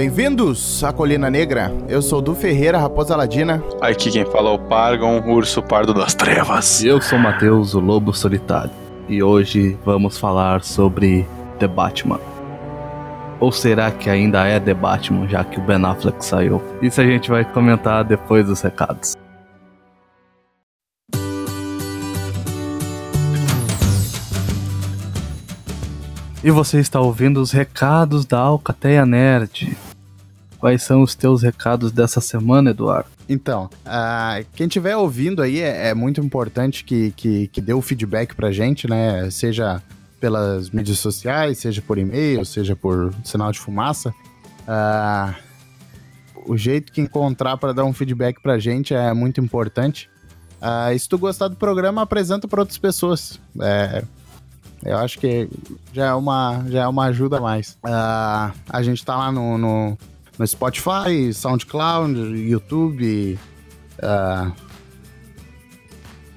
Bem-vindos à Colina Negra. Eu sou Du Ferreira, Raposa Ladina. Aqui quem fala é o Pargon, urso pardo das trevas. E eu sou o Matheus, o lobo solitário. E hoje vamos falar sobre The Batman. Ou será que ainda é The Batman, já que o Ben Affleck saiu? Isso a gente vai comentar depois dos recados. E você está ouvindo os recados da Alcateia Nerd. Quais são os teus recados dessa semana, Eduardo? Então, uh, quem estiver ouvindo aí é, é, muito importante que, que, que dê o feedback pra gente, né? Seja pelas mídias sociais, seja por e-mail, seja por sinal de fumaça. Uh, o jeito que encontrar para dar um feedback pra gente é muito importante. Uh, se tu gostar do programa, apresenta para outras pessoas. É, eu acho que já é uma, já é uma ajuda a mais. Uh, a gente tá lá no, no, no Spotify, SoundCloud, YouTube. Uh,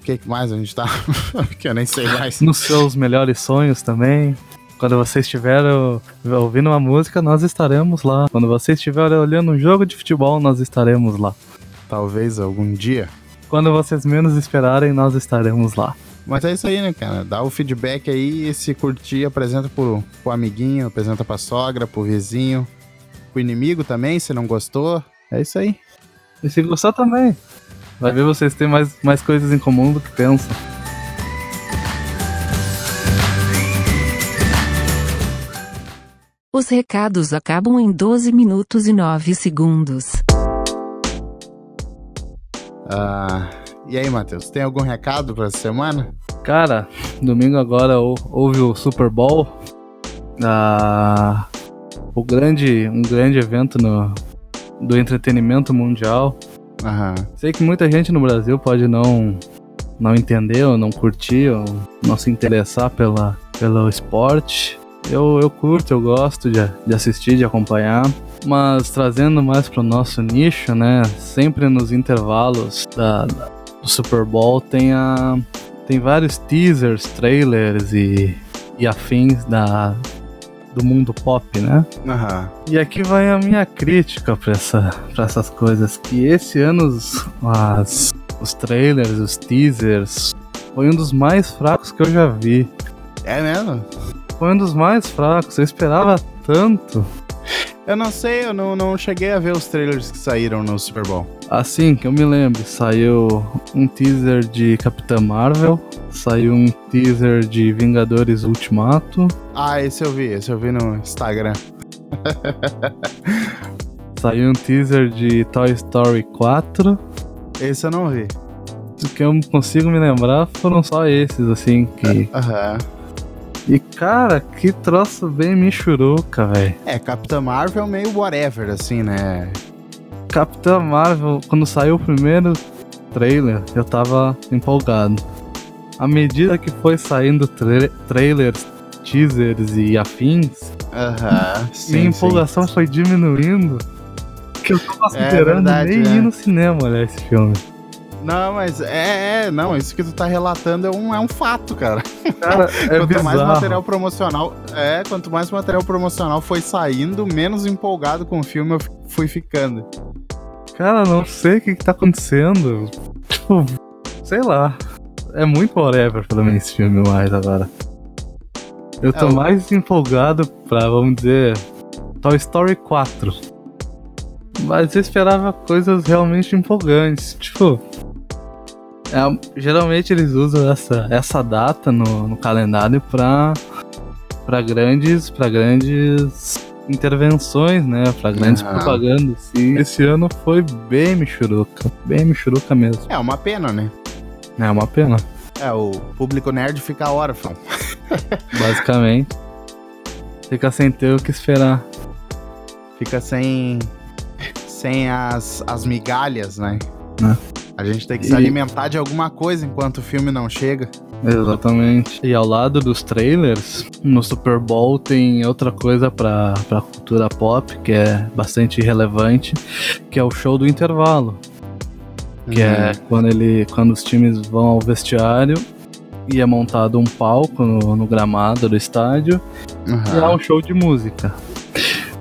o que mais a gente tá? que eu nem sei mais. Nos seus melhores sonhos também. Quando você estiver ouvindo uma música, nós estaremos lá. Quando você estiver olhando um jogo de futebol, nós estaremos lá. Talvez algum dia. Quando vocês menos esperarem, nós estaremos lá. Mas é isso aí, né, cara? Dá o feedback aí se curtir, apresenta pro, pro amiguinho, apresenta pra sogra, pro vizinho, pro inimigo também, se não gostou. É isso aí. E se gostar também. Vai ver vocês têm mais, mais coisas em comum do que pensam. Os recados acabam em 12 minutos e 9 segundos. Ah. E aí, Matheus, tem algum recado pra essa semana? Cara, domingo agora houve o Super Bowl. Ah, o grande, um grande evento no, do entretenimento mundial. Aham. Sei que muita gente no Brasil pode não, não entender, ou não curtir, ou não se interessar pela, pelo esporte. Eu, eu curto, eu gosto de, de assistir, de acompanhar. Mas trazendo mais pro nosso nicho, né? Sempre nos intervalos da, do Super Bowl tem a tem vários teasers, trailers e, e afins da do mundo pop, né? Uhum. E aqui vai a minha crítica para essa, pra essas coisas. Que esse ano os, as, os trailers, os teasers, foi um dos mais fracos que eu já vi. É mesmo? Foi um dos mais fracos, eu esperava tanto. Eu não sei, eu não, não cheguei a ver os trailers que saíram no Super Bowl. Assim que eu me lembro, saiu um teaser de Capitã Marvel, saiu um teaser de Vingadores Ultimato. Ah, esse eu vi, esse eu vi no Instagram. saiu um teaser de Toy Story 4. Esse eu não vi. O que eu consigo me lembrar foram só esses, assim, que. Aham. E cara, que troço bem michuruca, velho. É, Capitã Marvel meio whatever, assim, né? Capitã Marvel, quando saiu o primeiro trailer, eu tava empolgado. À medida que foi saindo tra trailers, teasers e afins, uhum, sim, minha empolgação sim. foi diminuindo. Que eu tava esperando é verdade, nem é. ir no cinema olhar esse filme. Não, mas é, é, não, isso que tu tá relatando é um, é um fato, cara. Cara, é quanto bizarro. mais material promocional, é, quanto mais material promocional foi saindo, menos empolgado com o filme eu fui ficando. Cara, não sei o que, que tá acontecendo. Tipo, sei lá. É muito whatever pra mim esse filme mais agora. Eu tô é, mais empolgado pra, vamos dizer, Toy Story 4. Mas eu esperava coisas realmente empolgantes. Tipo, é, geralmente eles usam essa, essa data no, no calendário para para grandes para grandes intervenções, né, para grandes uhum. propagandas. E esse ano foi bem michuruca, bem michuruca mesmo. É uma pena, né? É uma pena. É, o público nerd fica órfão. Basicamente. Fica sem ter o que esperar. Fica sem sem as, as migalhas, né? É. A gente tem que e... se alimentar de alguma coisa enquanto o filme não chega. Exatamente. E ao lado dos trailers, no Super Bowl tem outra coisa pra, pra cultura pop que é bastante relevante, que é o show do intervalo. Que é uhum. é quando ele. quando os times vão ao vestiário e é montado um palco no, no gramado do estádio uhum. e há um show de música.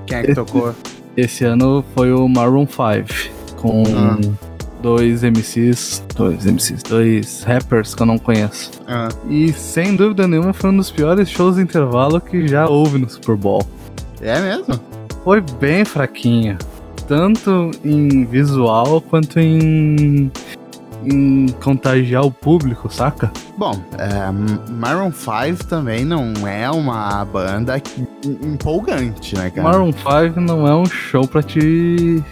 Quem é que tocou? esse ano foi o Maroon 5, com Ah. Dois MCs, dois MCs, dois rappers que eu não conheço. Ah, E sem dúvida nenhuma foi um dos piores shows de intervalo que já houve no Super Bowl. é mesmo? Foi bem fraquinha, tanto em visual quanto em em contagiar o público, saca? Bom, é, Maroon 5 também não é uma banda empolgante, né, cara? Maroon 5 não é um show pra te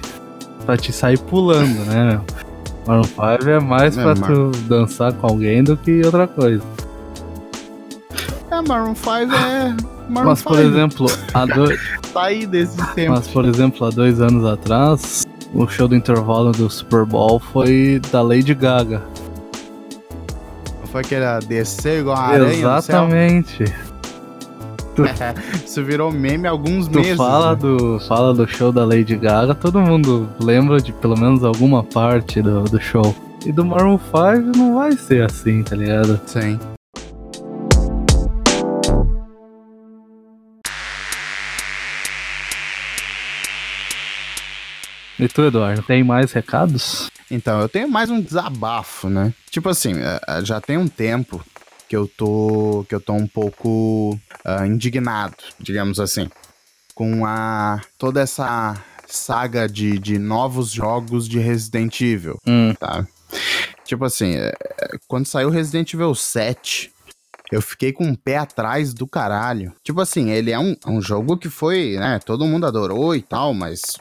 para te sair pulando, né? meu? Maroon 5 é mais É, pra Mar- tu dançar com alguém do que outra coisa. É, Maroon 5 é. Maroon Mas por 5 exemplo, há dois, tá aí desse tempo. mas por exemplo, há dois anos atrás, o show do intervalo do Super Bowl foi da Lady Gaga. Foi aquele descer igual a aranha? Exatamente. Isso virou meme há alguns Tu meses. fala né? do, fala do show da Lady Gaga, todo mundo lembra de pelo menos alguma parte do, do show. E do Maroon 5 não vai ser assim, tá ligado? Sim. E tu, Eduardo, tem mais recados? Então, eu tenho mais um desabafo, né? Tipo assim, eh, eh, já tem um tempo que eu tô que eu tô um pouco ah, indignado, digamos assim, com a toda essa saga de, de novos jogos de Resident Evil, Hum, tá? Tipo assim, eh, quando saiu Resident Evil 7, eu fiquei com um pé atrás do caralho. Tipo assim, ele é um, um jogo que foi, né, todo mundo adorou e tal, mas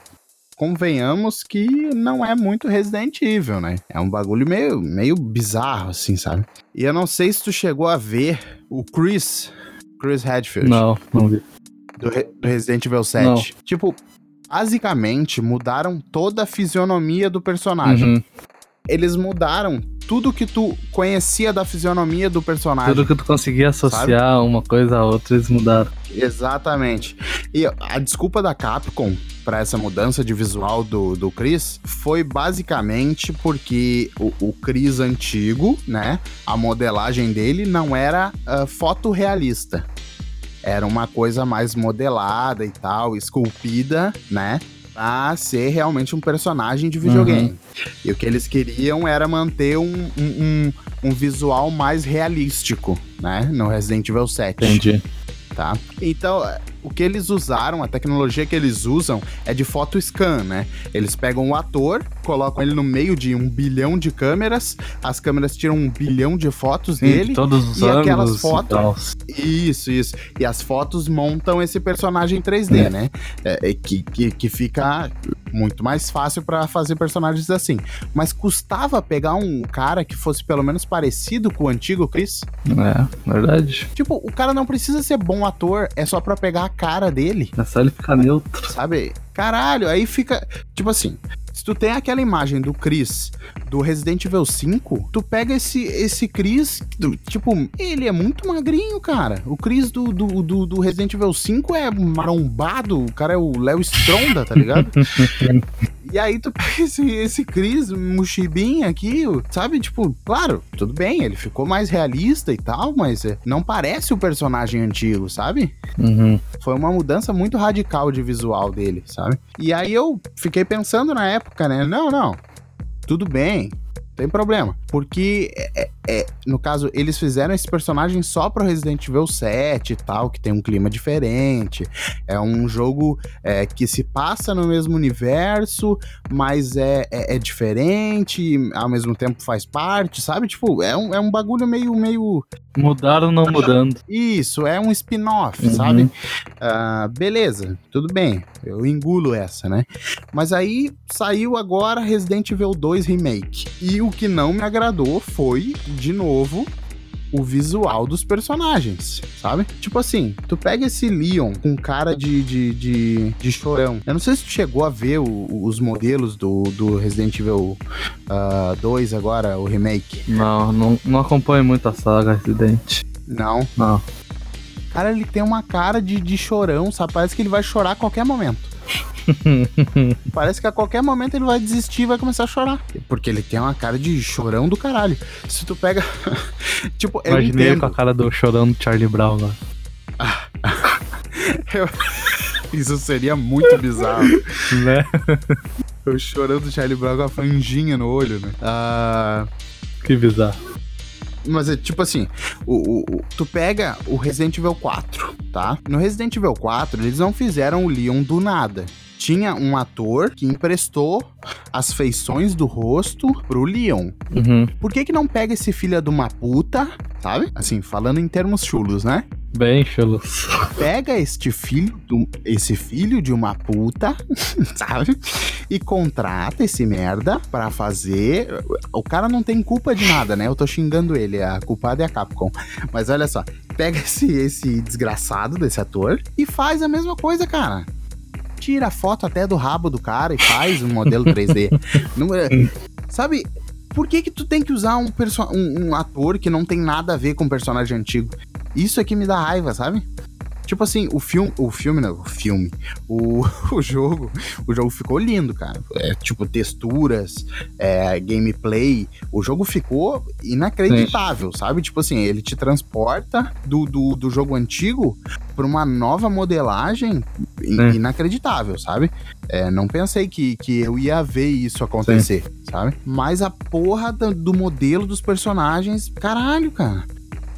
convenhamos que não é muito Resident Evil, né? É um bagulho meio, meio bizarro, assim, sabe? E eu não sei se tu chegou a ver o Chris, Chris Hadfield, não, não vi. do, Re- do Resident Evil 7. Não. Tipo, basicamente mudaram toda a fisionomia do personagem. Uhum. Eles mudaram tudo que tu conhecia da fisionomia do personagem. Tudo que tu conseguia associar uma coisa a outra, eles mudaram. Exatamente. E a desculpa da Capcom para essa mudança de visual do, do Chris foi basicamente porque o, o Chris antigo, né? A modelagem dele não era ah, fotorrealista. Era uma coisa mais modelada e tal, esculpida, né? Pra ser realmente um personagem de videogame. E o que eles queriam era manter um, um, um- um visual mais realístico, né? No Resident Evil 7 Entendi. Tá? Então, é, o que eles usaram, a tecnologia que eles usam é de photo scan, né? Eles pegam o ator, colocam ele no meio de um bilhão de câmeras, as câmeras tiram um bilhão de fotos Sim, dele. todos os e aquelas fotos-. Isso, isso. E as fotos montam esse personagem 3D, né? É, é, que, que, que fica muito mais fácil pra fazer personagens assim. Mas custava pegar um cara que fosse pelo menos parecido com o antigo Chris? É, verdade. Tipo, o cara não precisa ser bom ator, é só pra pegar a cara dele, É só ele ficar neutro. sabe? Caralho, aí fica. Tipo assim, se tu tem aquela imagem do Chris do Resident Evil 5, tu pega esse, esse Chris, do- tipo, ele é muito magrinho, cara. O Chris do, do, do, do Resident Evil 5 é marombado, o cara é o Léo Stronda, tá ligado? E aí tu pega esse, esse Chris Mushibin aqui, sabe? Tipo, claro, tudo bem, ele ficou mais realista e tal, mas é, não parece o personagem antigo, sabe? Uhum. Foi uma mudança muito radical de visual dele, sabe? E aí eu fiquei pensando na época, né? Não, não, tudo bem, não tem problema. Porque, é, é- no caso, eles fizeram esse personagem só pro Resident Evil 7 e tal, que tem um clima diferente. É um jogo é, que se passa no mesmo universo, mas é, é, é diferente, ao mesmo tempo faz parte, sabe? Tipo, é um, é um bagulho meio, meio. Mudaram não mudando. Isso, é um spin-off, Uhum. sabe? Ah, beleza, tudo bem, eu engulo essa, né? Mas aí saiu agora Resident Evil 2 Remake. E o que não me agradou foi, de novo, o visual dos personagens, sabe? Tipo assim, tu pega esse Leon com cara de, de, de, de chorão. Eu não sei se tu chegou a ver o- os modelos do, do Resident Evil ah, 2 agora, o remake. Não, não, não acompanho muito a saga Resident. Não. Não. Cara, ele tem uma cara de, de chorão, sabe? Parece que ele vai chorar a qualquer momento. Parece que a qualquer momento ele vai desistir e vai começar a chorar. Porque ele tem uma cara de chorão do caralho. Se tu pega. tipo, eu Imaginei entendo. com a cara do chorão do Charlie Brown lá. Isso seria muito bizarro. né? Eu chorando o Charlie Brown com a franjinha no olho, né? Ah, Que bizarro. Mas é tipo assim, o, o- o- tu pega o Resident Evil 4, tá? No Resident Evil 4, eles não fizeram o Leon do nada. Tinha um ator que emprestou as feições do rosto pro Leon. Uhum. Por que que não pega esse filho de uma puta, sabe? Assim, falando em termos chulos, né? Bem chulos. pega este filho, do- esse filho de uma puta, sabe? E contrata esse merda pra fazer. O cara não tem culpa de nada, né? Eu tô xingando ele, a culpada é a Capcom. Mas olha só, pega esse, esse desgraçado desse ator e faz a mesma coisa, cara. Tira a foto até do rabo do cara e faz um modelo 3D. Não é- sabe? Por que que tu tem que usar um, um, um ator que não tem nada a ver com o personagem antigo? Isso é que me dá raiva, sabe? Tipo assim, o filme. O filme, não, o filme. O, o jogo. O jogo ficou lindo, cara. É, tipo, texturas, é, gameplay. O jogo ficou inacreditável, sabe? Tipo assim, ele te transporta do, do, do jogo antigo pra uma nova modelagem in- Sim. inacreditável, sabe? É, não pensei que, que eu ia ver isso acontecer, sabe? Mas a porra da- do modelo dos personagens, caralho, cara.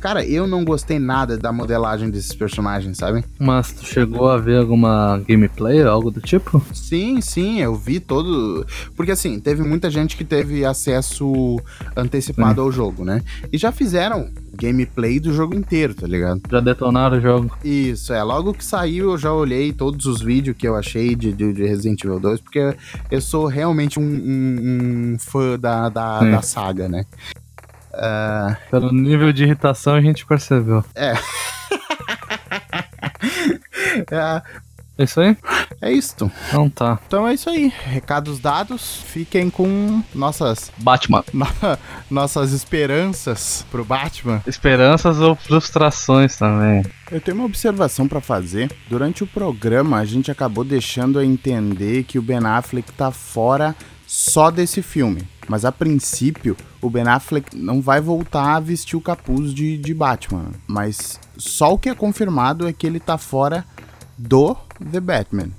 Cara, eu não gostei nada da modelagem desses personagens, sabe? Mas tu chegou a ver alguma gameplay, algo do tipo? Sim, sim, eu vi todo. Porque assim, teve muita gente que teve acesso antecipado ao jogo, né? E já fizeram gameplay do jogo inteiro, tá ligado? Já detonaram o jogo? Isso, é. Logo que saiu, eu já olhei todos os vídeos que eu achei de, de, de Resident Evil 2, porque eu sou realmente um, um- um fã da, da, Sim. da saga, né? Pelo nível de irritação a gente percebeu. É, É isso aí? é isto. Então tá. Então é isso aí. Recados dados. Fiquem com nossas, Batman. no- nossas esperanças pro Batman. Esperanças ou frustrações também. Eu tenho uma observação pra fazer. Durante o programa, a gente acabou deixando a entender que o Ben Affleck tá fora só desse filme. Mas a princípio, o Ben Affleck não vai voltar a vestir o capuz de, de Batman. Mas só o que é confirmado é que ele tá fora do The Batman.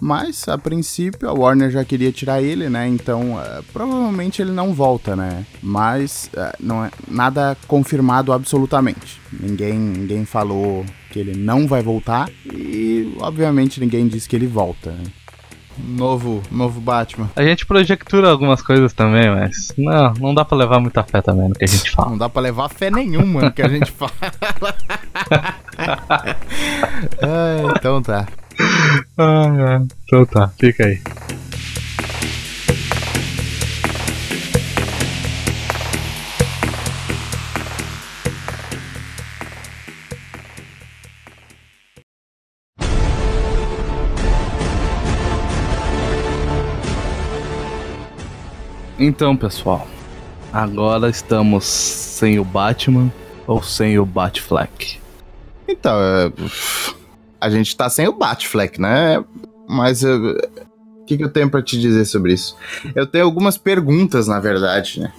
Mas, a princípio, a Warner já queria tirar ele, né? Então, eh, provavelmente ele não volta, né? Mas eh, não é nada confirmado absolutamente. Ninguém, ninguém falou que ele não vai voltar e, obviamente, ninguém disse que ele volta. né? Novo, novo Batman. A gente projectura algumas coisas também, mas não, não dá pra levar muita fé também no que a gente fala. Não dá pra levar fé nenhuma no que a gente fala. Ah, então tá. Ah, é. Então tá, fica aí. Então, pessoal, agora estamos sem o Batman ou sem o Batfleck. Então, é, a gente tá sem o Batfleck, né? Mas eu- o que, que eu tenho pra te dizer sobre isso? Eu tenho algumas perguntas, na verdade, né?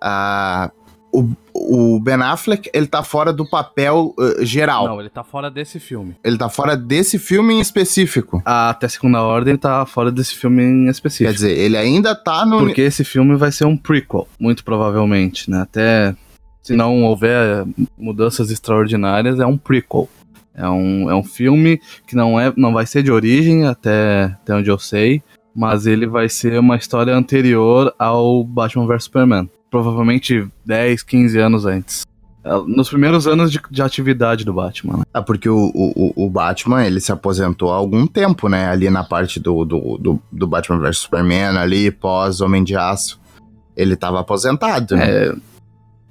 Ah, o, o Ben Affleck, ele tá fora do papel eh, geral. Não, ele tá fora desse filme. Ele tá fora desse filme em específico. Até Segunda Ordem tá fora desse filme em Quer específico. dizer, ele ainda tá no. Porque esse filme vai ser um prequel, muito provavelmente, né? Até se não houver mudanças extraordinárias, é um prequel. É um, é um filme que não, é, não vai ser de origem, até, até onde eu sei, mas ele vai ser uma história anterior ao Batman vs Superman. Provavelmente 10, 15 anos antes. É, Nos primeiros anos de, de atividade do Batman. né? Ah, porque o, o, o Batman, ele se aposentou há algum tempo, né? Ali na parte do, do, do, do Batman vs Superman, ali pós Homem de Aço. Ele tava aposentado, né? É,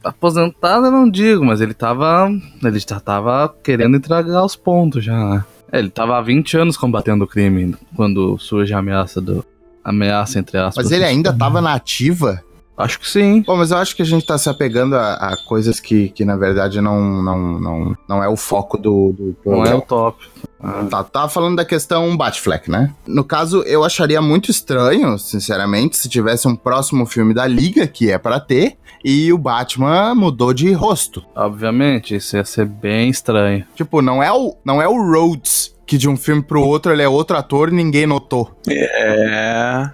aposentado eu não digo, mas ele tava. Ele já tava querendo entregar os pontos já. né? É, ele tava há 20 anos combatendo o crime quando surge a ameaça do. Ameaça, entre aspas. Mas ele ainda tava na ativa. Acho que sim. Bom, mas eu acho que a gente tá se apegando a, a coisas que, que na verdade não, não, não, não é o foco do, do Não é o top. Tá, tá falando da questão Batfleck, né? No caso, eu acharia muito estranho, sinceramente, se tivesse um próximo filme da Liga, que é pra ter, e o Batman mudou de rosto. Obviamente, isso ia ser bem estranho. Tipo, não é o, não é o Rhodes que de um filme pro outro ele é outro ator e ninguém notou, É.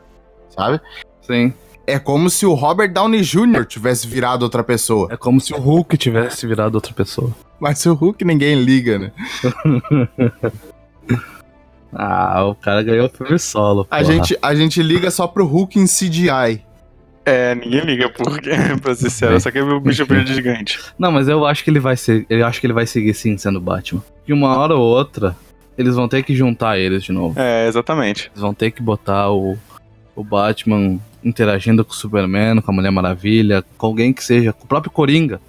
sabe? Sim. É como se o Robert Downey Jr. tivesse virado outra pessoa. É como se o Hulk tivesse virado outra pessoa. Mas o Hulk ninguém liga, né? Ah, o cara ganhou o filme solo. A gente, a gente liga só pro Hulk em CGI. É, ninguém liga porque, pra ser sincero, só quer ver o bicho verde gigante. Não, mas eu acho que ele vai ser. Eu acho que ele vai seguir sim sendo Batman. Que uma hora ou outra, eles vão ter que juntar eles de novo. É, exatamente. Eles vão ter que botar o, o Batman interagindo com o Superman, com a Mulher Maravilha, com alguém que seja, com o próprio Coringa.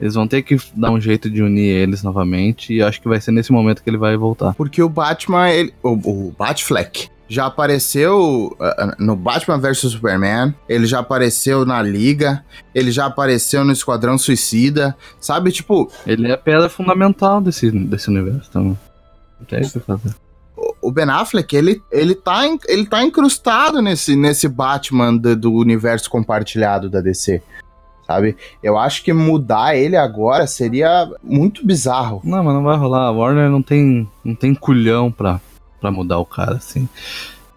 Eles vão ter que dar um jeito de unir eles novamente e acho que vai ser nesse momento que ele vai voltar. Porque o Batman, ele, o, o Batfleck, já apareceu ah, no Batman vs Superman, ele já apareceu na Liga, ele já apareceu no Esquadrão Suicida, sabe? Tipo, Ele é a pedra fundamental desse, desse universo também. Não tem o que fazer. O Ben Affleck, ele, ele, tá, ele tá incrustado nesse, nesse Batman do, do universo compartilhado da DC. Sabe? Eu acho que mudar ele agora seria muito bizarro. Não, mas não vai rolar. A Warner não tem, não tem culhão pra, pra mudar o cara, assim.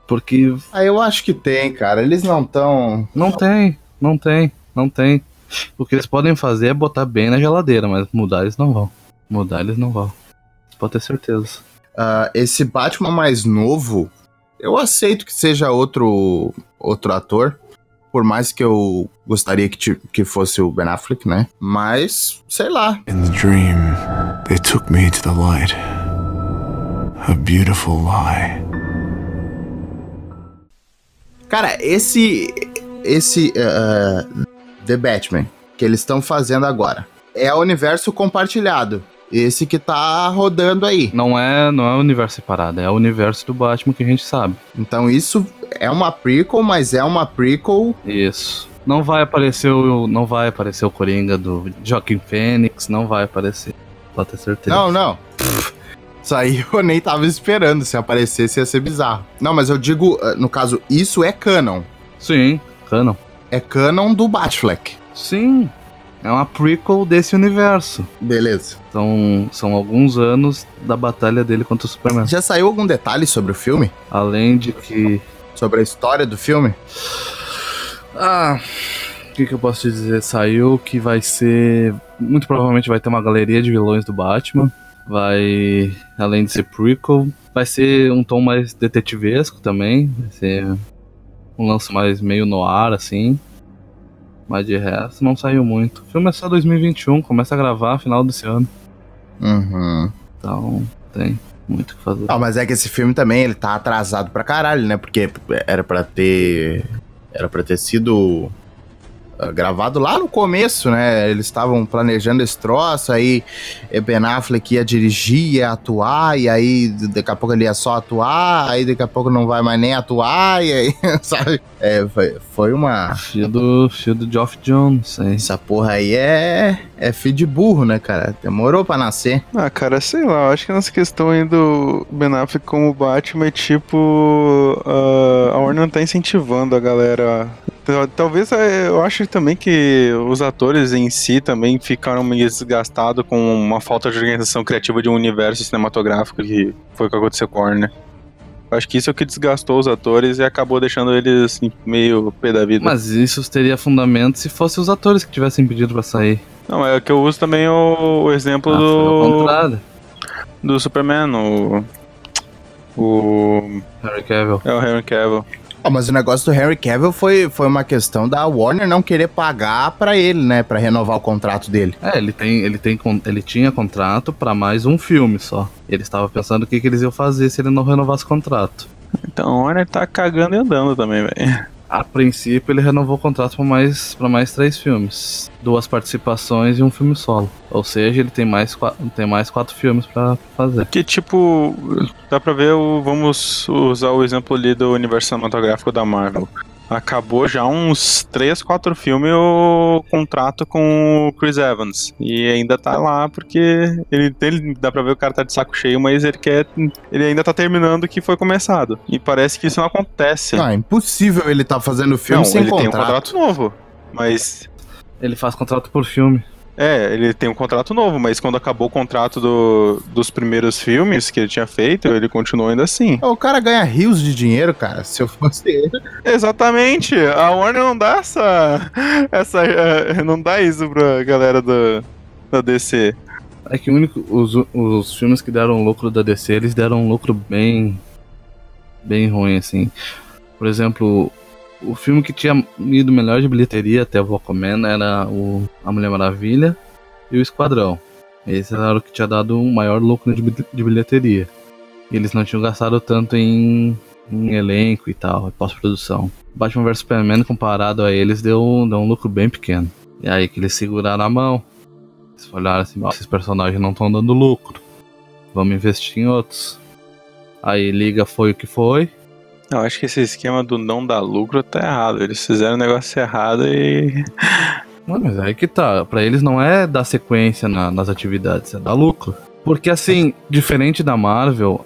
Porque Ah, eu acho que tem, cara. Eles não tão. não tem, não tem, não tem. O que eles podem fazer é botar bem na geladeira, mas mudar eles não vão. Mudar eles não vão. Pode ter certeza. Ah, esse Batman mais novo, eu aceito que seja outro outro ator. Por mais que eu gostaria que, que fosse o Ben Affleck, né? Mas, sei lá. In the dream, they took me to the light. A beautiful lie. Cara, esse. Esse. ah, The Batman, que eles estão fazendo agora, é o universo compartilhado. Esse que tá rodando aí. Não é, não é o universo separado, é o universo do Batman que a gente sabe. Então isso é uma prequel, mas é uma prequel. Isso. Não vai aparecer o, não vai aparecer o Coringa do Joaquim Fênix, não vai aparecer. Pode ter certeza. Não, não. Isso aí eu nem tava esperando. Se aparecesse ia ser bizarro. Não, mas eu digo, ah, no caso, isso é canon. Sim, canon. É canon do Batfleck. Sim. É uma prequel desse universo. Beleza. São, são alguns anos da batalha dele contra o Superman. Já saiu algum detalhe sobre o filme? Além de que. Sobre a história do filme? Ah. O que, que eu posso te dizer? Saiu que vai ser. Muito provavelmente vai ter uma galeria de vilões do Batman. Vai. Além de ser prequel, vai ser um tom mais detetivesco também. Vai ser um lance mais meio no ar, assim. Mas de resto não saiu muito. O filme é só 2021, começa a gravar final desse ano. Uhum. Então tem muito o que fazer. Ah, mas é que esse filme também, ele tá atrasado pra caralho, né? Porque era pra ter... Era pra ter sido ah, gravado lá no começo, né? Eles estavam planejando esse troço, aí Ben Affleck ia dirigir, ia atuar, e aí daqui a pouco ele ia só atuar, aí daqui a pouco não vai mais nem atuar, e aí, sabe? É, foi, foi uma... Fio do, fio do Geoff Jones, aí. Essa porra aí é, é filho de burro, né, cara? Demorou pra nascer. Ah, cara, sei lá, eu acho que nessa questão aí do Ben Affleck como Batman é tipo. ah, a Warner não tá incentivando a galera. Tal- Talvez eh, eu acho também que os atores em si também ficaram meio desgastados com uma falta de organização criativa de um universo cinematográfico que foi o que aconteceu com Warner. Acho que isso é o que desgastou os atores e acabou deixando eles assim, meio pé da vida. Mas isso teria fundamento se fossem os atores que tivessem pedido pra sair. Não, é que eu uso também o, o exemplo Ah, do, do Superman, o. O. Harry Cavill. É o Henry Cavill. Ó, mas o negócio do Henry Cavill foi, foi uma questão da Warner não querer pagar pra ele, né? Pra renovar o contrato dele. É, ele tem, ele tem, ele tinha contrato pra mais um filme só. Ele estava pensando o que, que eles iam fazer se ele não renovasse o contrato. Então o Warner tá cagando e andando também, velho. A princípio, ele renovou o contrato para mais, mais três filmes. Duas participações e um filme solo. Ou seja, ele tem mais, tem mais quatro filmes pra fazer. Que tipo, dá pra ver o. Vamos usar o exemplo ali do universo cinematográfico da Marvel. Acabou já uns 3, 4 filmes o contrato com o Chris Evans. E ainda tá lá porque ele, ele dá pra ver o cara tá de saco cheio, mas ele quer. Ele ainda tá terminando o que foi começado. E parece que isso não acontece. Ah, impossível ele tá fazendo filme não, sem ele tem um contrato. contrato novo. Mas Ele faz contrato por filme. É, ele tem um contrato novo, mas quando acabou o contrato do, dos primeiros filmes que ele tinha feito, ele continuou ainda assim. O cara ganha rios de dinheiro, cara. Se eu fosse ele. Exatamente. A Warner não dá essa. essa eh, não dá isso pra galera do, da DC. É que o único, os, os filmes que deram lucro da DC, eles deram um lucro bem. bem ruim, assim. Por exemplo, o filme que tinha ido melhor de bilheteria até o Aquaman era o A Mulher Maravilha e o Esquadrão. Esse era o que tinha dado um maior lucro de, bil- de bilheteria. E eles não tinham gastado tanto em, em elenco e tal, pós-produção. Batman vs Superman, comparado a eles, deu, deu um lucro bem pequeno. E aí que eles seguraram a mão. Eles olharam assim, "Ó, esses personagens não estão dando lucro. Vamos investir em outros. Aí Liga foi o que foi. Eu acho que esse esquema do não dar lucro tá errado. Eles fizeram o negócio errado e. Não, mas aí que tá. Pra eles não é dar sequência na- nas atividades, é dar lucro. Porque assim, diferente da Marvel,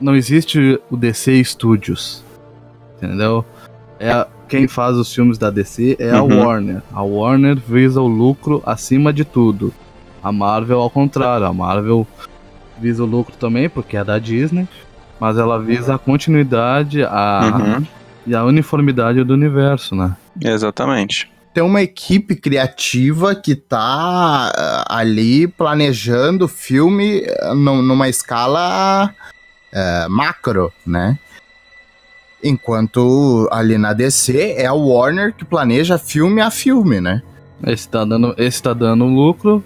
não existe o DC Studios. Entendeu? É a- quem faz os filmes da DC é a Uhum. Warner. A Warner visa o lucro acima de tudo. A Marvel ao contrário, a Marvel visa o lucro também porque é da Disney, mas ela visa a continuidade a, Uhum. e a uniformidade do universo, né? Exatamente. Tem uma equipe criativa que tá ah, ali planejando o filme num- numa escala ah, macro, né? Enquanto ali na DC é a Warner que planeja filme a filme, né? Esse tá dando, esse tá dando lucro,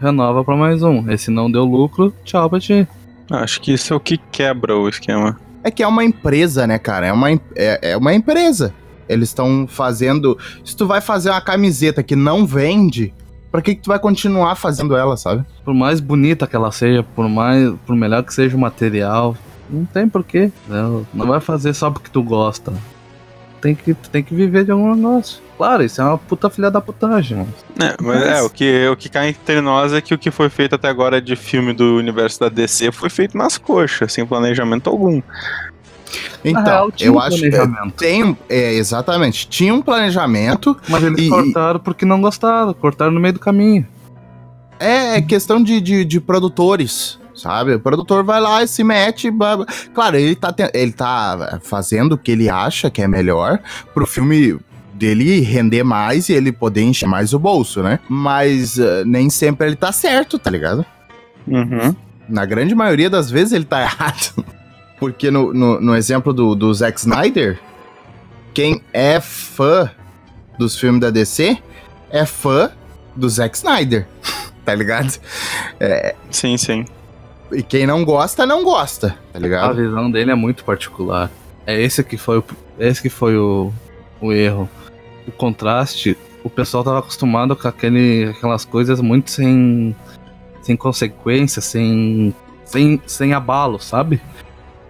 renova pra mais um. Esse não deu lucro, tchau pra ti. Acho que isso é o que quebra o esquema. É que é uma empresa, né, cara? É uma, é, é uma empresa. Eles estão fazendo. Se tu vai fazer uma camiseta que não vende, pra que, que tu vai continuar fazendo ela, sabe? Por mais bonita que ela seja, por mais, por melhor que seja o material, não tem porquê. Né? Não vai fazer só porque tu gosta. Tem que, tu tem que viver de algum negócio. Claro, isso é uma puta filha da putagem. É, mas é, o que, o que cai entre nós é que o que foi feito até agora de filme do universo da DC foi feito nas coxas, sem planejamento algum. Então, real, eu um acho que planejamento. tem. É, exatamente. Tinha um planejamento. Mas eles E- cortaram porque não gostaram, cortaram no meio do caminho. É questão de, de, de produtores. Sabe? O produtor vai lá e se mete. blá, blá. Claro, ele tá, ele tá fazendo o que ele acha que é melhor pro filme dele render mais e ele poder encher mais o bolso, né? Mas eh, nem sempre ele tá certo, tá ligado? Uhum. Na grande maioria das vezes ele tá errado. Porque no, no, no exemplo do, do Zack Snyder, quem é fã dos filmes da DC é fã do Zack Snyder. Tá ligado? Sim, sim. E quem não gosta, não gosta, tá A ligado? visão dele é muito particular. É esse que foi o, esse que foi o, o erro. O contraste, o pessoal tava acostumado com aquele, aquelas coisas muito sem, sem consequência, sem, sem, sem abalo, sabe?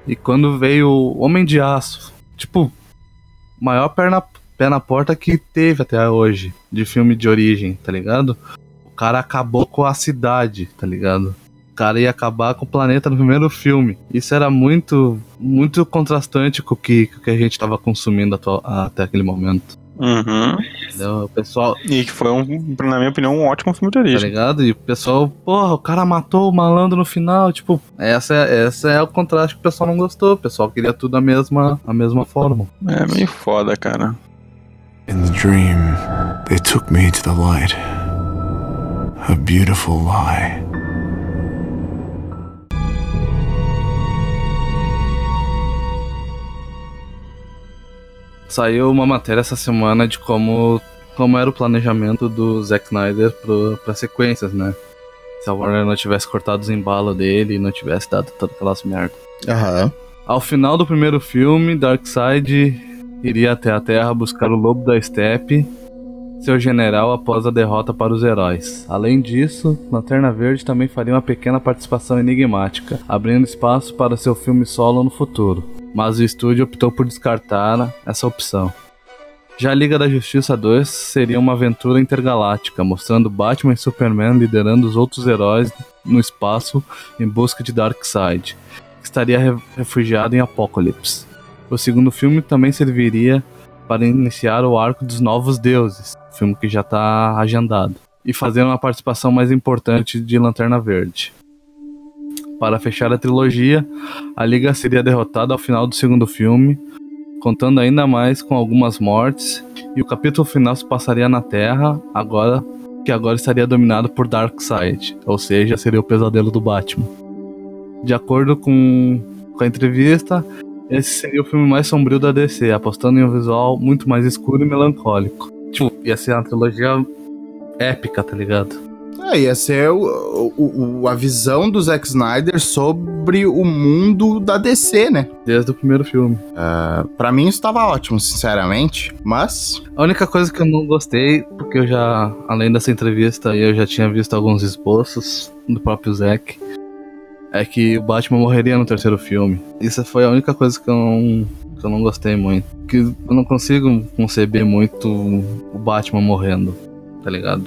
E quando veio o Homem de Aço, tipo, maior pé na, pé na porta que teve até hoje de filme de origem, tá ligado? O cara acabou com a cidade, tá ligado? O cara ia acabar com o planeta no primeiro filme. Isso era muito, muito contrastante com o que, com o que a gente tava consumindo atual- até aquele momento. Uhum. Entendeu? O pessoal, E que foi, um, na minha opinião, um ótimo filme de tá origem. ligado? E o pessoal, porra, o cara matou o malandro no final. Tipo, essa é, essa é o contraste que o pessoal não gostou. O pessoal queria tudo a mesma, a mesma forma. É meio foda, cara. In the dream, they took me to the light. A beautiful lie. Saiu uma matéria essa semana de como, como era o planejamento do Zack Snyder pro, pra sequências, né? Se a Warner não tivesse cortado os embalos dele e não tivesse dado todas aquelas merda. Aham. Ao final do primeiro filme, Darkseid iria até a Terra buscar o Lobo da Steppe, seu general após a derrota para os heróis. Além disso, Lanterna Verde também faria uma pequena participação enigmática, abrindo espaço para seu filme solo no futuro. Mas o estúdio optou por descartar essa opção. Já a Liga da Justiça 2 seria uma aventura intergaláctica, mostrando Batman e Superman liderando os outros heróis no espaço em busca de Darkseid, que estaria re- refugiado em Apocalipse. O segundo filme também serviria para iniciar o arco dos Novos Deuses, filme que já está agendado. e fazer uma participação mais importante de Lanterna Verde. Para fechar a trilogia, a Liga seria derrotada ao final do segundo filme, contando ainda mais com algumas mortes, e o capítulo final se passaria na Terra, agora que agora estaria dominado por Darkseid, ou seja, seria o pesadelo do Batman. De acordo com, com a entrevista, esse seria o filme mais sombrio da DC, apostando em um visual muito mais escuro e melancólico. Tipo, ia ser uma trilogia épica, tá ligado? É, ia ser o, o, o- a visão do Zack Snyder sobre o mundo da DC, né? Desde o primeiro filme. Ah, pra mim isso tava ótimo, sinceramente. Mas. A única coisa que eu não gostei, porque eu já, além dessa entrevista, eu já tinha visto alguns esboços do próprio Zack, é que o Batman morreria no terceiro filme. Isso foi a única coisa que eu não, que eu não gostei muito. Que eu não consigo conceber muito o Batman morrendo, tá ligado?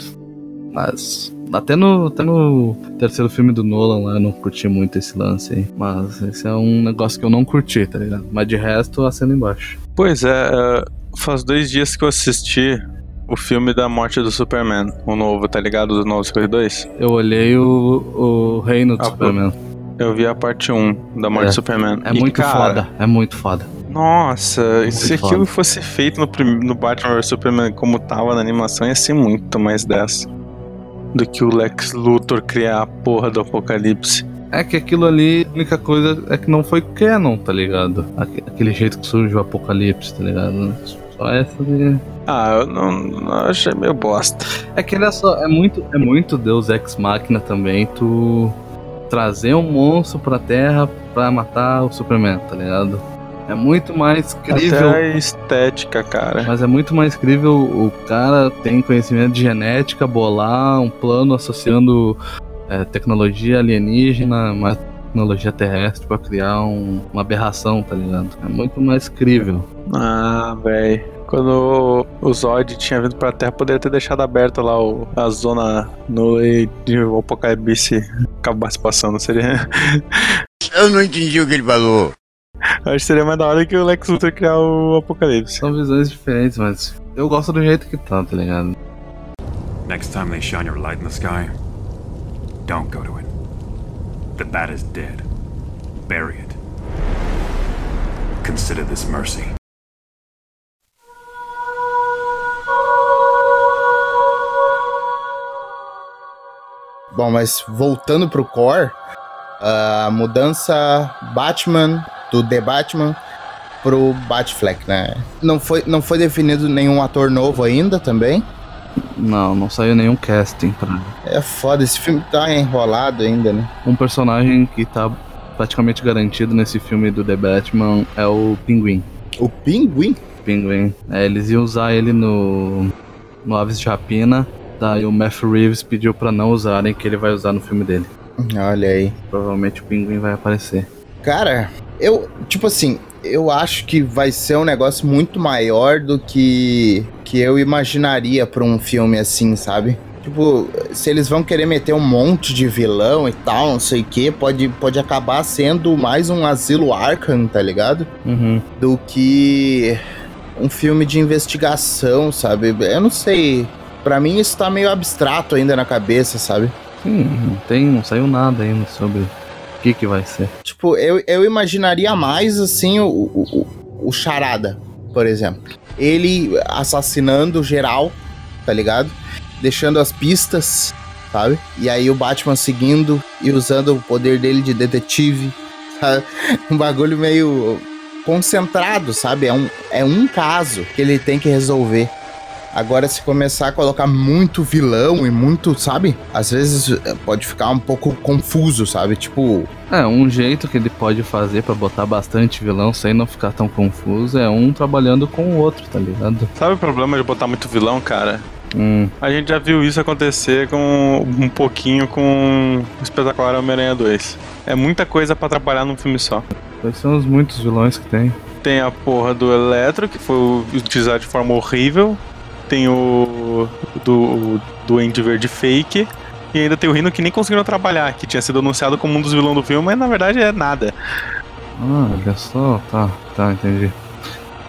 Mas. Até no, até no terceiro filme do Nolan lá eu não curti muito esse lance aí. Mas esse é um negócio que eu não curti, tá ligado? Mas de resto, assina embaixo. Pois é, é, faz dois dias que eu assisti o filme da morte do Superman, o novo, tá ligado? Do 952. Eu olhei o, o Reino do Ah, Superman. Eu vi a parte 1 da morte É. do Superman. É E, muito cara, foda, é muito foda. Nossa, se Muito aquilo foda. fosse feito no, no Batman vs Superman como tava na animação, ia ser muito mais dessa. Do que o Lex Luthor criar a porra do apocalipse. É que aquilo ali, a única coisa é que não foi canon, tá ligado? Aque- Aquele jeito que surge o apocalipse, tá ligado? Só essa de... Ah, eu não, não achei meio bosta. É que é só. É muito, é muito Deus Ex Machina também, tu trazer um monstro pra terra pra matar o Superman, tá ligado? É muito mais crível. Até a estética, cara. Mas é muito mais incrível o cara tem conhecimento de genética, bolar um plano associando é, tecnologia alienígena, mais tecnologia terrestre pra criar um- uma aberração, tá ligado? É muito mais crível. Ah, véi. Quando o Zod tinha vindo pra Terra, poderia ter deixado aberta lá o- a zona nula e de o apocalipse acabasse passando. Seria. Eu não entendi o que ele falou. Acho que seria mais da hora que o Lex Luthor criar o apocalipse. São visões diferentes, mas eu gosto do jeito que tá, tá ligado? Next time they shine your light in the sky, don't go to it. The bat is dead. Bury it. Consider this mercy. Bom, mas voltando pro core, a mudança Batman do The Batman pro Batfleck, né? Não foi, não foi definido nenhum ator novo ainda também. Não, não saiu nenhum casting pra É foda, esse filme tá enrolado ainda, né? um personagem que tá praticamente garantido nesse filme do The Batman é o Pinguim. O Pinguim? Pinguim. É, eles iam usar ele no, no Aves de Rapina. Daí o Matthew Reeves pediu pra não usarem, que ele vai usar no filme dele. Olha aí. Provavelmente o Pinguim vai aparecer. Cara, eu, tipo assim, eu acho que vai ser um negócio muito maior do que que eu imaginaria pra um filme assim, sabe? Tipo, se eles vão querer meter um monte de vilão e tal, não sei o que, pode, pode acabar sendo mais um asilo Arkham, tá ligado? Uhum. Do que um filme de investigação, sabe? Eu não sei. Pra mim isso tá meio abstrato ainda na cabeça, sabe? Sim, não tem, não saiu nada ainda sobre que que vai ser. Tipo, eu, eu imaginaria mais assim o, o, o- Charada, por exemplo. Ele assassinando geral, tá ligado? Deixando as pistas, sabe? E aí o Batman seguindo e usando o poder dele de detetive. sabe? Um bagulho meio concentrado, sabe? É um, é um caso que ele tem que resolver. Agora, se começar a colocar muito vilão e muito, sabe? Às vezes eh, pode ficar um pouco confuso, sabe? Tipo, É, um jeito que ele pode fazer pra botar bastante vilão sem não ficar tão confuso é um trabalhando com o outro, tá ligado? Sabe o problema de botar muito vilão, cara? Hum, A gente já viu isso acontecer com um pouquinho com o Espetacular Homem-Aranha 2. É muita coisa pra trabalhar num filme só. quais são os muitos vilões que tem? Tem a porra do Eletro, que foi utilizado de forma horrível. Tem o do o Duende Verde Fake. E ainda tem o Rino que nem conseguiram trabalhar, que tinha sido anunciado como um dos vilões do filme, mas na verdade é nada. Ah, olha só, tá, tá, entendi.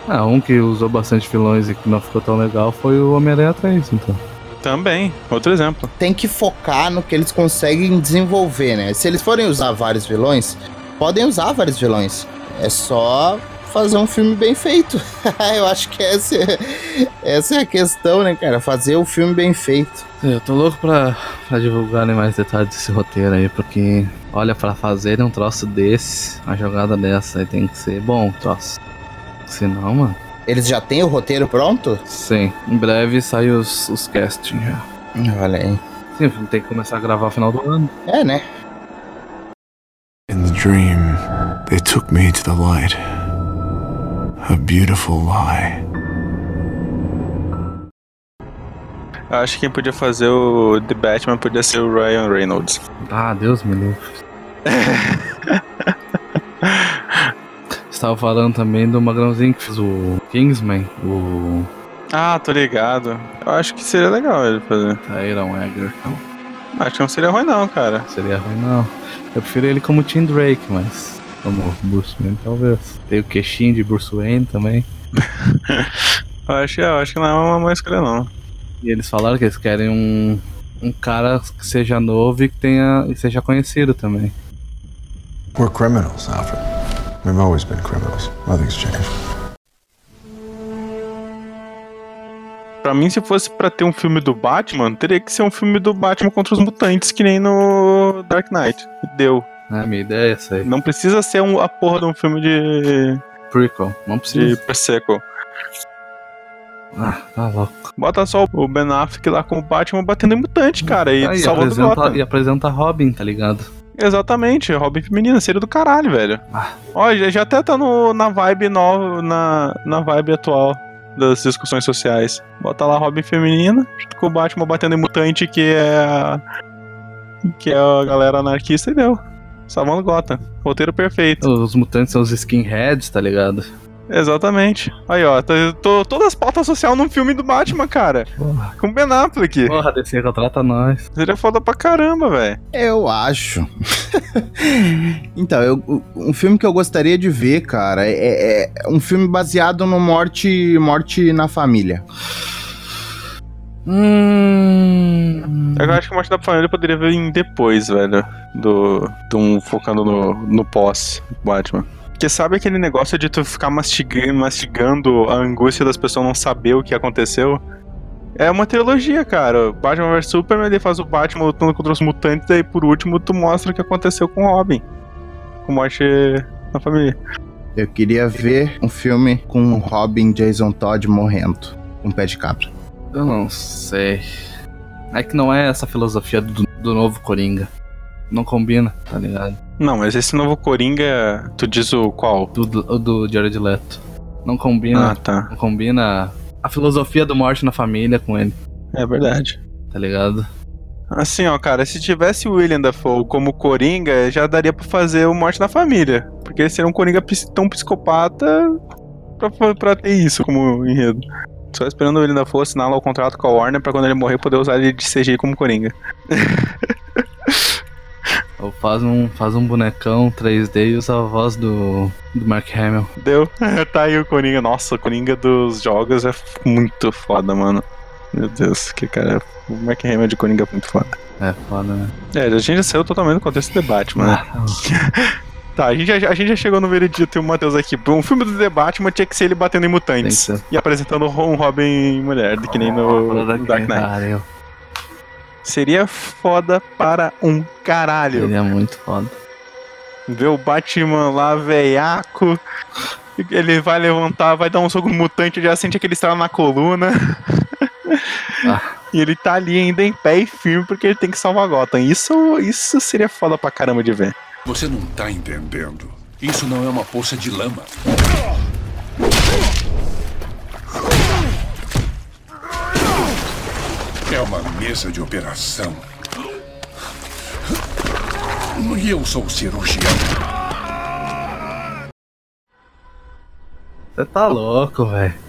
Ah, um que usou bastante vilões e que não ficou tão legal foi o Homem-Aranha 3, então. Também, outro exemplo. Tem que focar no que eles conseguem desenvolver, né? Se eles forem usar vários vilões, podem usar vários vilões. É só fazer um filme bem feito. Eu acho que essa é, essa é a questão, né, cara? Fazer o filme bem feito. Eu tô louco pra, pra divulgarem mais detalhes desse roteiro aí, porque, olha, pra fazer um troço desse, uma jogada dessa aí tem que ser bom o troço. Senão, mano. Eles já têm o roteiro pronto? Sim, em breve sai os, os castings já. Olha aí. Sim, tem que começar a gravar no final do ano. É, né? In the dream, they took me to the light. A beautiful lie. Eu acho que quem podia fazer o The Batman podia ser o Ryan Reynolds. Ah, Deus me livre. Estava falando também do magrãozinho que fez o Kingsman, o Ah, tô ligado. Eu acho que seria legal ele fazer. Tyron Egerton. Acho que não seria ruim não, cara. Seria ruim não. Eu prefiro ele como Tim Drake, mas como Bruce Wayne talvez. Tem o queixinho de Bruce Wayne também. Eu acho, eu acho que não é uma má escolha não. E eles falaram que eles querem um, um cara que seja novo e que tenha e seja conhecido também. We're criminals, Alfred. We've always been criminals. Nothing's changed. Pra mim, se fosse pra ter um filme do Batman, teria que ser um filme do Batman contra os mutantes, que nem no Dark Knight. Deu. É, minha ideia é essa aí. Não precisa ser um, a porra de um filme de, Prequel, não de precisa. Perseco. Ah, tá louco. Bota só o Ben Affleck lá com o Batman batendo em mutante, cara, e Ah, e, apresenta, e apresenta Robin, tá ligado? Exatamente, Robin feminina, seria do caralho, velho. Ah. Ó, já, já até tá no, na vibe nova, na, na vibe atual das discussões sociais. Bota lá Robin feminina, com o Batman batendo em mutante, que é a, que é a galera anarquista, e deu. Salvando Gotham. Roteiro perfeito. Os mutantes são os skinheads, tá ligado? Exatamente. Aí, ó, tô, tô, todas as pautas sociais num filme do Batman, cara. Porra, Com Ben Affleck. porra DC contrata nós. Seria foda pra caramba, velho. Eu acho. então, eu- um filme que eu gostaria de ver, cara, é, é um filme baseado no Morte, morte na Família. Hum. Eu acho que o Morte da Família poderia vir depois, velho. Do. do um focando no, no pós Batman. Porque sabe aquele negócio de tu ficar mastigando, mastigando a angústia das pessoas não saber o que aconteceu? É uma trilogia, cara. Batman vs Superman, ele faz o Batman lutando contra os mutantes, e aí por último tu mostra o que aconteceu com o Robin. Com morte na família. Eu queria ver um filme com o Robin Jason Todd morrendo. Com pé de cabra. Eu não sei. É que não é essa filosofia do, do novo Coringa. Não combina, tá ligado? Não, mas esse novo Coringa, tu diz o qual? Do, do, do Jared Leto. Não combina. Ah, tá. Não combina a filosofia do morte na família com ele, É verdade. tá ligado? Assim, ó, cara, se tivesse o William Dafoe como Coringa, já daria pra fazer o Morte na Família. Porque ele seria um Coringa tão psicopata pra, pra ter isso como enredo. Só esperando o William Dafoe assinar lá o contrato com a Warner pra quando ele morrer poder usar ele de CGI como Coringa. Ou faz um, faz um bonecão 3D e usa a voz do, do Mark Hamill. Deu? tá aí o Coringa. Nossa, o Coringa dos jogos é muito foda, mano. Meu Deus, que cara. O Mark Hamill de Coringa é muito foda. É foda, né? É, a gente já saiu totalmente do contexto do debate, mano. Ah, Tá, a gente, já, a gente já chegou no veredito e o Matheus aqui. Um filme do debate, mas tinha que ser ele batendo em mutantes. ser. E apresentando um Robin mulher, que nem no, Dark Knight. pariu. Seria foda para um caralho. Seria muito foda. Ver o Batman lá, veiaco. Ele vai levantar, vai dar um soco no mutante, já sente aquele estralo na coluna. Ah. E ele tá ali ainda em pé e firme porque ele tem que salvar Gotham. Isso, isso seria foda pra caramba de ver. Você não tá entendendo. Isso não é uma poça de lama. É uma mesa de operação. E eu sou o cirurgião. Você tá louco, velho.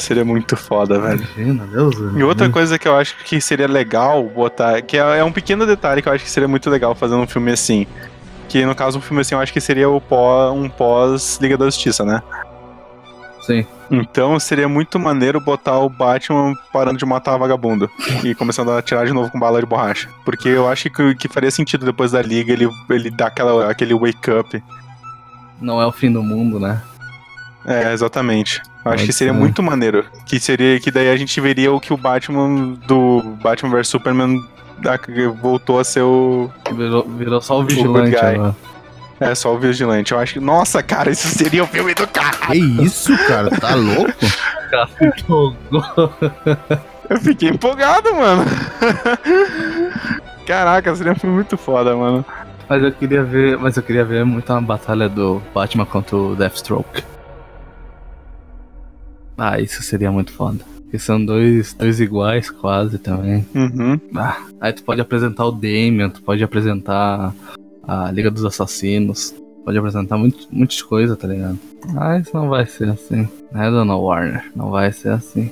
Seria muito foda, velho. Imagina, Deus. E outra coisa que eu acho que seria legal botar, que é, é um pequeno detalhe que eu acho que seria muito legal fazer um filme assim. Que no caso, um filme assim, eu acho que seria o pós, um pós Liga da Justiça, né? Sim. Então seria muito maneiro botar o Batman parando de matar a vagabunda e começando a atirar de novo com bala de borracha. Porque eu acho que, que faria sentido depois da liga ele, ele dar aquela, aquele wake up. Não é o fim do mundo, né? É, exatamente. Eu acho Pode que seria ser. muito maneiro. Que seria que daí a gente veria o que o Batman do Batman vs Superman da- voltou a ser o. Virou, virou só o vigilante guy. agora. É, só o vigilante. Eu acho que. Nossa, cara, isso seria o filme do cara. Que isso, cara? Tá louco? Cara, empolgou. Eu fiquei empolgado, mano. Caraca, seria um filme muito foda, mano. Mas eu queria ver. Mas eu queria ver muito uma batalha do Batman contra o Deathstroke. Ah, isso seria muito foda. Porque são dois, dois iguais quase também. Uhum. Ah, aí tu pode apresentar o Damian, tu pode apresentar a Liga dos Assassinos. Pode apresentar muito, muitas coisas, tá ligado? Mas não vai ser assim. Né, dona Warner? Não vai ser assim.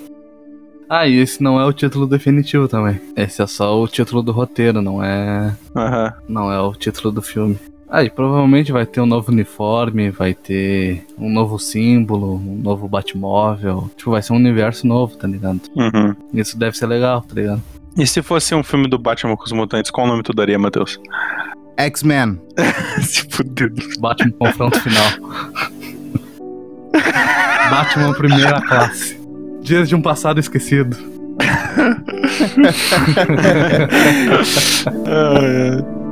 Ah, e esse não é o título definitivo também. Esse é só o título do roteiro, não é. Aham. Não é o título do filme. Ah, e provavelmente vai ter um novo uniforme, vai ter um novo símbolo, um novo Batmóvel. Tipo, vai ser um universo novo, tá ligado? Uhum. Isso deve ser legal, tá ligado? E se fosse um filme do Batman com os mutantes, qual nome tu daria, Matheus? X-Men. se fudeu. Batman confronto final. Batman primeira classe. Dias de um passado esquecido. Ah, é.